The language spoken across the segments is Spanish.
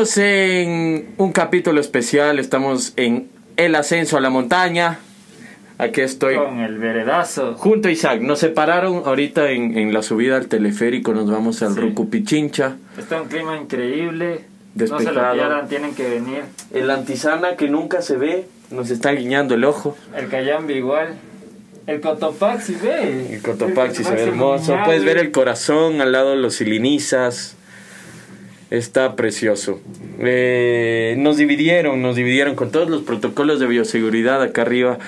Estamos en un capítulo especial, estamos en el ascenso a la montaña. Aquí estoy Con el veredazo. junto a Isaac. Nos separaron ahorita en, en la subida al teleférico, nos vamos al Sí. Rucu Pichincha. Está un clima increíble. No se Despejado. lo pierdan, tienen que venir. El antisana que nunca se ve, nos está guiñando el ojo. El Cayambi igual. El Cotopaxi, ve. El Cotopaxi se ve Cotopaxi hermoso. Puedes ver el corazón al lado de los silinizas. Está precioso. Eh, nos dividieron, nos dividieron con todos los protocolos de bioseguridad acá arriba.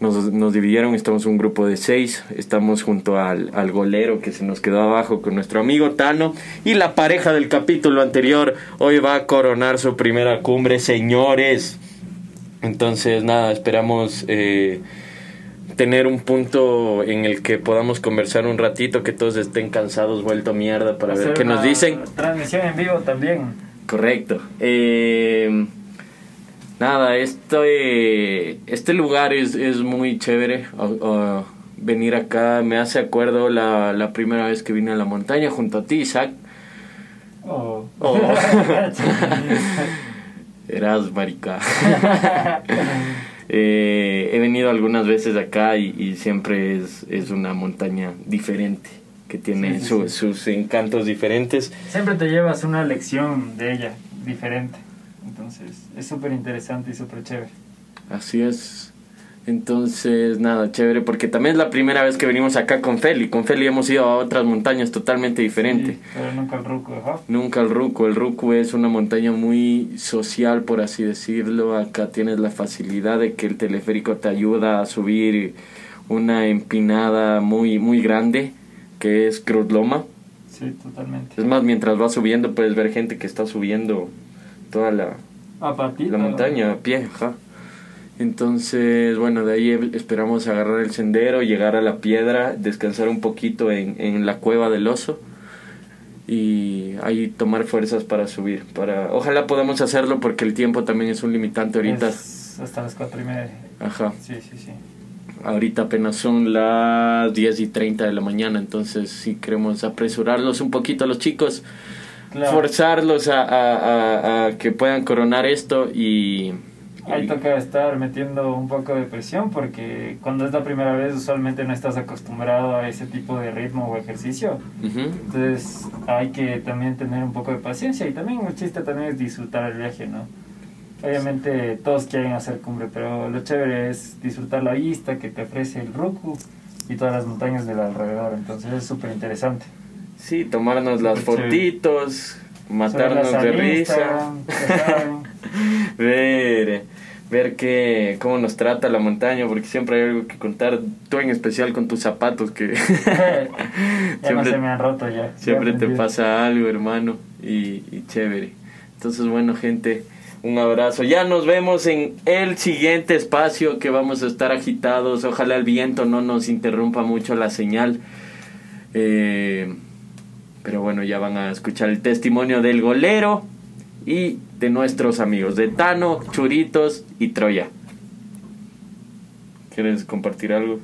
Nos, nos dividieron, estamos un grupo de seis. Estamos junto al, al golero que se nos quedó abajo con nuestro amigo Tano. Y la pareja del capítulo anterior hoy va a coronar su primera cumbre, señores. Entonces, nada, esperamos eh, tener un punto en el que podamos conversar un ratito, que todos estén cansados, vuelto mierda, para ver qué nos dicen. Transmisión en vivo también. Correcto. Eh, nada, este, este lugar es, es muy chévere. Venir acá me hace acuerdo la, la primera vez que vine a la montaña junto a ti, Isaac. Oh. Oh. Eras marica. Eh, venido algunas veces acá y, y siempre es, es una montaña diferente, que tiene Sí, su- sí. sus encantos diferentes. Siempre te llevas una lección de ella, diferente. Entonces, es súper interesante y súper chévere. Así es. Entonces, nada, chévere, porque también es la primera vez que venimos acá con Feli. Con Feli hemos ido a otras montañas totalmente diferentes. Sí, pero nunca el ruco, ajá. Nunca el Ruco. El Ruco es una montaña muy social, por así decirlo. Acá tienes la facilidad de que el teleférico te ayuda a subir una empinada muy, muy grande, que es Cruz Loma. Sí, totalmente. Es más, mientras vas subiendo puedes ver gente que está subiendo toda la, A la montaña a pie. Ajá. Entonces, bueno, de ahí esperamos agarrar el sendero, llegar a la piedra, descansar un poquito en, en la cueva del oso y ahí tomar fuerzas para subir. Para, ojalá podamos hacerlo porque el tiempo también es un limitante ahorita. Es hasta las cuatro y media. Ajá. Sí, sí, sí. Ahorita apenas son las 10 y 30 de la mañana, entonces sí queremos apresurarlos un poquito a los chicos, Claro. forzarlos a, a- a- a que puedan coronar esto y... Ahí toca estar metiendo un poco de presión porque cuando es la primera vez usualmente no estás acostumbrado a ese tipo de ritmo o ejercicio. Ujú. Entonces hay que también tener un poco de paciencia y también el chiste también es disfrutar el viaje, ¿no? Obviamente todos quieren hacer cumbre, pero lo chévere es disfrutar la vista que te ofrece el Ruku y todas las montañas del alrededor, entonces es súper interesante. Sí, tomarnos las fotitos, matarnos de risa, ver, ver que, cómo nos trata la montaña, porque siempre hay algo que contar, tú en especial con tus zapatos, que ya no se me han roto ya. siempre Ya te pasa algo, hermano, y, y chévere. Entonces, bueno, gente, un abrazo. Ya nos vemos en el siguiente espacio que vamos a estar agitados. Ojalá el viento no nos interrumpa mucho la señal. Eh, pero bueno, ya van a escuchar el testimonio del golero y de nuestros amigos de Tano, Churitos y Troya. ¿Quieres compartir algo?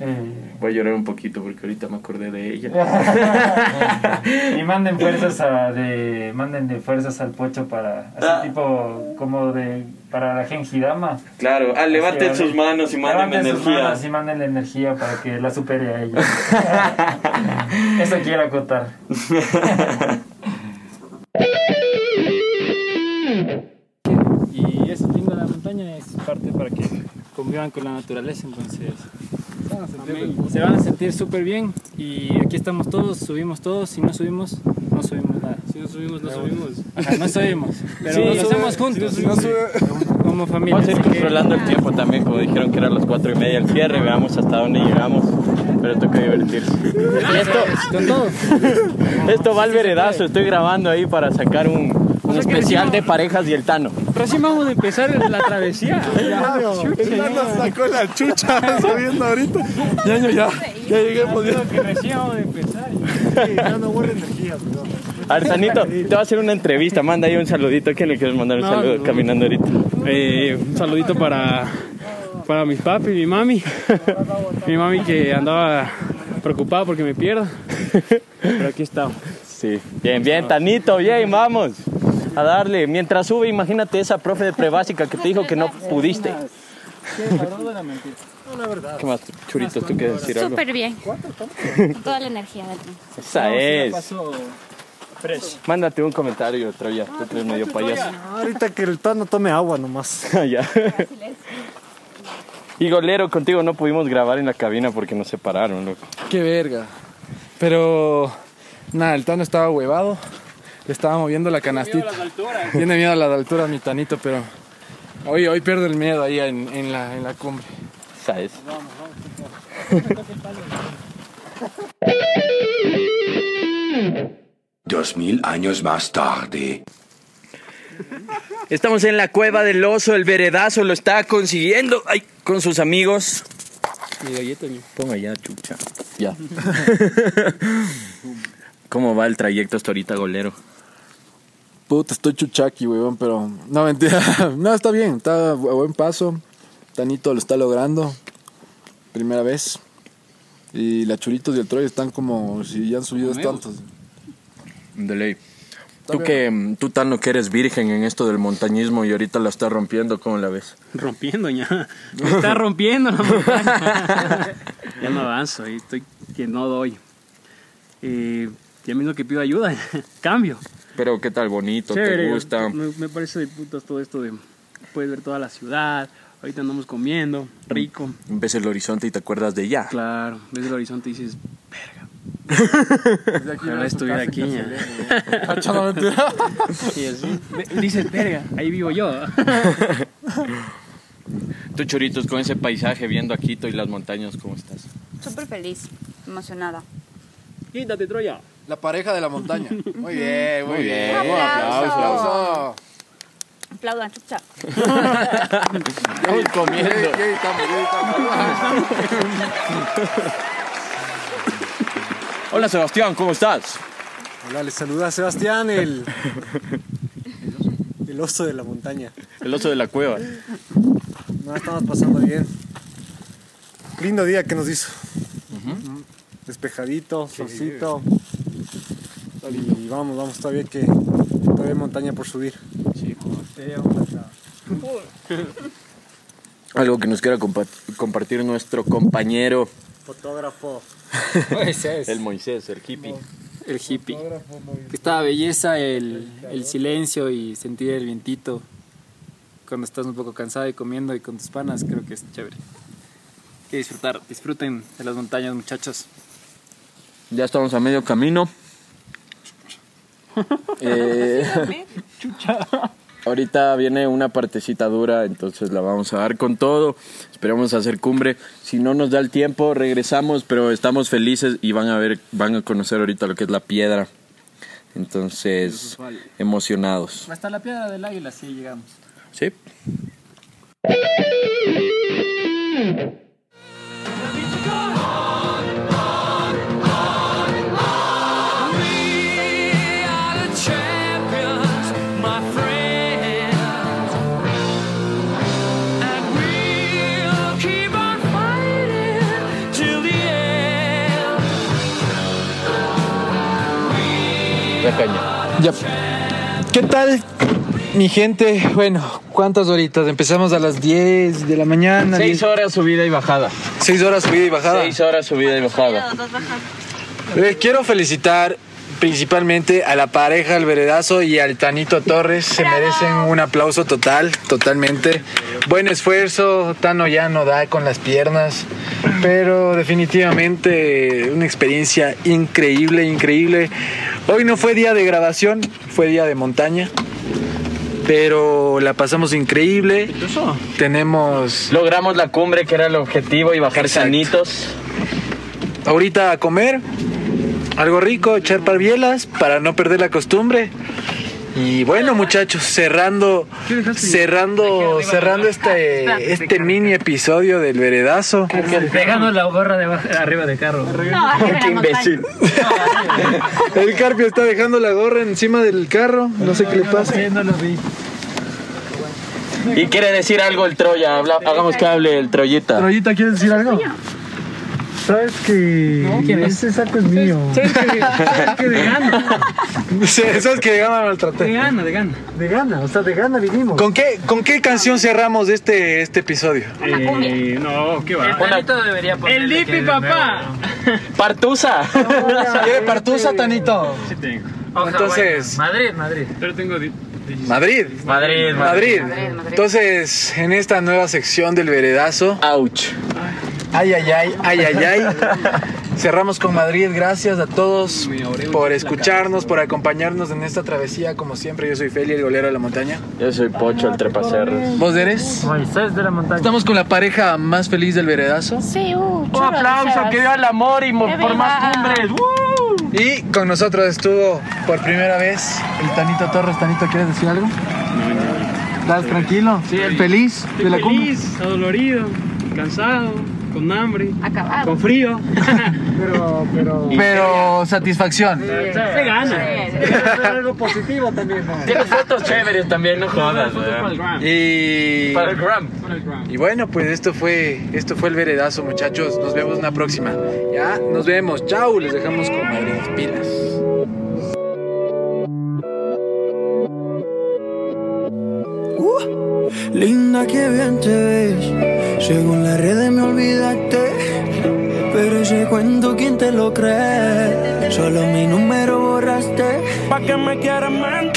Eh, Voy a llorar un poquito porque ahorita me acordé de ella. y manden fuerzas a de manden de fuerzas al pocho para así Ah. tipo como de para la Gengidama. Claro, ah, levanten Así, sus manos y manden levanten sus energía. manos y manden la energía para que la supere a ella. Eso quiero acotar. con la naturaleza, entonces se van a sentir súper bien y aquí estamos todos, subimos todos, si no subimos, no subimos nada. Si no subimos, no subimos. Ajá, no subimos, pero Sí, lo hacemos juntos, si no sube- como familia. Vamos a ir que- controlando el tiempo también, como dijeron que eran las cuatro y media el cierre, veamos hasta dónde llegamos, pero toca divertirse. Y esto, con todo. esto va al veredazo, estoy grabando ahí para sacar un, un especial de parejas y el Tano. Recién vamos a empezar la travesía. El nano sacó la chucha subiendo ahorita. Ñaño, ya, ya lleguemos. Ya. que recién vamos a empezar. Ya no energía. Arsanito, te va a hacer una entrevista, manda ahí un saludito, ¿a quién le quieres mandar un No, saludo no. caminando ahorita? Eh, un saludito para, para mis papi y mi mami. Mi mami que andaba preocupada porque me pierdo. Pero aquí estamos. Sí, bien, bien, Tanito, bien, vamos. A darle. Mientras sube, imagínate esa profe de prebásica que te dijo que no pudiste. ¿Qué más, Churito? ¿Tú quieres decir algo? Súper bien. Toda la energía del mundo. Esa es. Mándate un comentario, Troya. Tú eres medio payaso. Ahorita que el tono tome agua nomás. ya. Y Golero, contigo no pudimos grabar en la cabina porque nos separaron, loco. Qué verga. Pero nada, el Tano estaba huevado. Le estaba moviendo la canastita. Tiene miedo a las alturas, mi Tanito, pero hoy, hoy pierde el miedo ahí en, en la, en la cumbre. Esa es. Dos mil años más tarde. Estamos en la cueva del oso, el veredazo lo está consiguiendo ay, con sus amigos. Mi galleta, mi. Ponga ya, chucha. Ya. ¿Cómo va el trayecto hasta ahorita, golero? Puta, estoy chuchaqui, huevón, pero no, mentira. No, está bien, está a buen paso. Tanito lo está logrando. Primera vez. Y la Churitos y el Troy están como si ya han subido tantos. De ley. Tú que, mm, tú Tano, que eres virgen en esto del montañismo y ahorita la estás rompiendo, ¿cómo la ves? Rompiendo ya. Me está rompiendo la montaña. ya no avanzo y estoy que no doy. Eh, ya mismo que pido ayuda, cambio. Pero qué tal bonito, te gusta. Me, me parece de putas todo esto de puedes ver toda la ciudad. Ahorita andamos comiendo, rico. Ves el horizonte y te acuerdas de ya. Claro, ves el horizonte y dices, verga. Ojalá estuviera aquí. ya. Y así, dices, verga, ahí vivo yo. Tú, Churitos, con ese paisaje viendo a Quito y las montañas, ¿cómo estás? Súper feliz, emocionada. Quítate, Troya. La pareja de la montaña. Muy bien, muy, Muy bien. bien. Aplauso. aplauso. Aplaudan, chucha. Estamos comiendo. Hola, Sebastián, ¿cómo estás? Hola, les saluda Sebastián, el. El oso de la montaña. El oso de la cueva. No, estamos pasando bien. Lindo día que nos hizo. Despejadito, solcito. Y vamos, vamos, todavía que. Todavía hay montaña por subir. Algo que nos quiera compa- compartir nuestro compañero, Fotógrafo. el Moisés, el hippie. el hippie. Esta belleza, el, el silencio y sentir el vientito cuando estás un poco cansado y comiendo y con tus panas, creo que es chévere. Hay que disfrutar, disfruten de las montañas, muchachos. Ya estamos a medio camino. Eh, ahorita viene una partecita dura, entonces la vamos a dar con todo. Esperamos hacer cumbre. Si no nos da el tiempo, regresamos, pero estamos felices y van a ver, van a conocer ahorita lo que es la piedra. Entonces, emocionados. Hasta la piedra del águila, sí llegamos. ¿Sí? Caña. Ya. ¿Qué tal, mi gente? Bueno, ¿cuántas horitas? Empezamos a las 10 de la mañana. Seis 10, horas subida y bajada. seis horas subida y bajada. Seis horas subida y bajada. Eh, quiero felicitar principalmente a la pareja, al veredazo y al Tanito Torres. Se merecen un aplauso total, totalmente. Buen esfuerzo, Tano ya no da con las piernas, pero definitivamente una experiencia increíble, increíble. Hoy no fue día de grabación, fue día de montaña. Pero la pasamos increíble. Tenemos Logramos la cumbre que era el objetivo y bajar Exacto. sanitos. ahorita a comer algo rico, echar bielas para no perder la costumbre. Y bueno, muchachos, cerrando cerrando cerrando este este mini episodio del veredazo. Pegando la gorra de arriba del carro. No, la montaña. El Carpio está dejando la gorra encima del carro, no sé qué le pasa. Y quiere decir algo el Troya. Habla- hagamos que hable el Troyita. Troyita, ¿quieres decir algo? Sabes que ¿quién es? ese saco es mío. ¿Sabes que, sabes que de gana? Sabes que llegamos a maltratar. De gana, de gana. De gana, o sea, de gana vinimos. ¿Con qué, ¿Con qué canción cerramos este, este episodio? Eh, no, qué va. Tanito debería El Dipi, papá. Partusa. ¿Quiere partusa, Tanito? Sí tengo. Entonces, Madrid, Madrid. Pero tengo... Madrid. Madrid, Madrid. Entonces, en esta nueva sección del veredazo, Ouch. Ay, ay, ay, ay, ay, ay. Cerramos con Madrid. Gracias a todos por escucharnos, por acompañarnos en esta travesía. Como siempre, yo soy Feli, el golero de la montaña. Yo soy Pocho, el trepacerros. ¿Vos eres? Moisés de la montaña. Estamos con la pareja más feliz del veredazo. Sí, uh, Un aplauso, que viva el amor y por más cumbres. ¡Woo! Y con nosotros estuvo por primera vez el Tanito Torres. Tanito, ¿quieres decir algo? ¿Estás tranquilo? ¿Feliz de la cumbre? Feliz, adolorido, cansado, con hambre, Acabado. con frío. Pero, pero. Pero satisfacción. Se gana. algo positivo también, ¿no? Tienes fotos chéveres también, no jodas. Para el ¿verdad? gram. Y, Para el gram. Para el gram. y bueno, pues esto fue, esto fue el veredazo, muchachos. Nos vemos una próxima. Ya, nos vemos. Chau, les dejamos con Madrid. Pilas. Linda, que bien te ves. Según las redes me olvidaste. Pero ese cuento, ¿quién te lo cree? Solo mi número borraste. ¿Pa' que me quieras mentir?